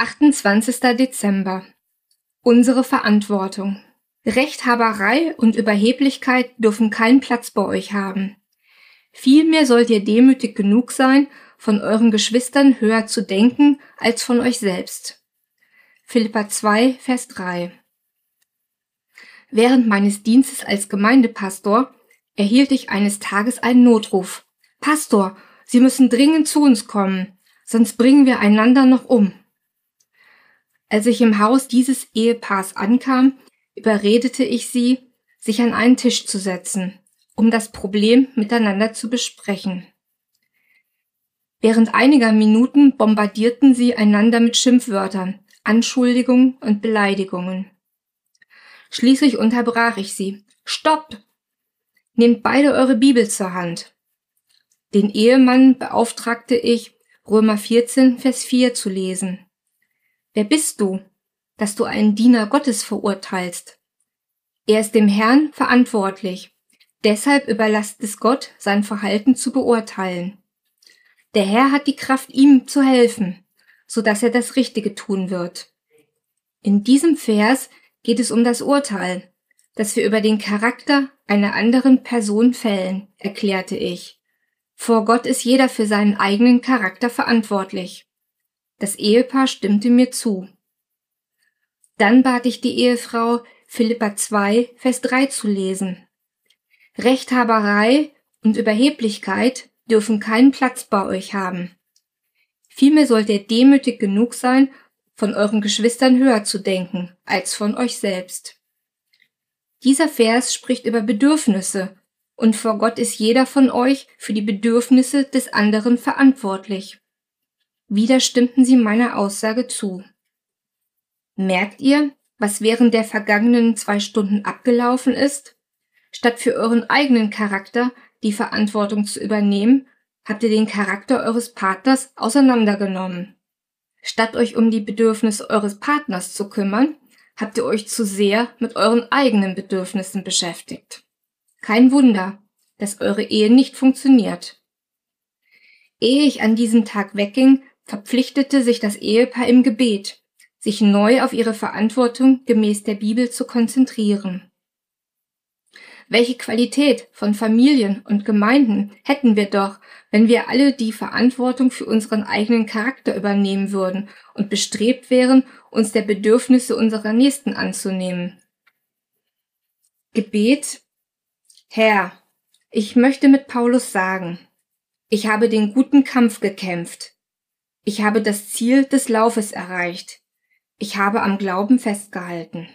28. Dezember. Unsere Verantwortung. Rechthaberei und Überheblichkeit dürfen keinen Platz bei euch haben. Vielmehr sollt ihr demütig genug sein, von euren Geschwistern höher zu denken als von euch selbst. Philippa 2, Vers 3. Während meines Dienstes als Gemeindepastor erhielt ich eines Tages einen Notruf. Pastor, Sie müssen dringend zu uns kommen, sonst bringen wir einander noch um. Als ich im Haus dieses Ehepaars ankam, überredete ich sie, sich an einen Tisch zu setzen, um das Problem miteinander zu besprechen. Während einiger Minuten bombardierten sie einander mit Schimpfwörtern, Anschuldigungen und Beleidigungen. Schließlich unterbrach ich sie. Stopp! Nehmt beide eure Bibel zur Hand. Den Ehemann beauftragte ich, Römer 14, Vers 4 zu lesen. Wer bist du, dass du einen Diener Gottes verurteilst? Er ist dem Herrn verantwortlich. Deshalb überlasst es Gott, sein Verhalten zu beurteilen. Der Herr hat die Kraft, ihm zu helfen, so dass er das Richtige tun wird. In diesem Vers geht es um das Urteil, das wir über den Charakter einer anderen Person fällen, erklärte ich. Vor Gott ist jeder für seinen eigenen Charakter verantwortlich. Das Ehepaar stimmte mir zu. Dann bat ich die Ehefrau, Philippa 2, Vers 3 zu lesen. Rechthaberei und Überheblichkeit dürfen keinen Platz bei euch haben. Vielmehr sollt ihr demütig genug sein, von euren Geschwistern höher zu denken als von euch selbst. Dieser Vers spricht über Bedürfnisse, und vor Gott ist jeder von euch für die Bedürfnisse des anderen verantwortlich. Wieder stimmten sie meiner Aussage zu. Merkt ihr, was während der vergangenen zwei Stunden abgelaufen ist? Statt für euren eigenen Charakter die Verantwortung zu übernehmen, habt ihr den Charakter eures Partners auseinandergenommen. Statt euch um die Bedürfnisse eures Partners zu kümmern, habt ihr euch zu sehr mit euren eigenen Bedürfnissen beschäftigt. Kein Wunder, dass eure Ehe nicht funktioniert. Ehe ich an diesem Tag wegging, verpflichtete sich das Ehepaar im Gebet, sich neu auf ihre Verantwortung gemäß der Bibel zu konzentrieren. Welche Qualität von Familien und Gemeinden hätten wir doch, wenn wir alle die Verantwortung für unseren eigenen Charakter übernehmen würden und bestrebt wären, uns der Bedürfnisse unserer Nächsten anzunehmen. Gebet Herr, ich möchte mit Paulus sagen, ich habe den guten Kampf gekämpft, ich habe das Ziel des Laufes erreicht. Ich habe am Glauben festgehalten.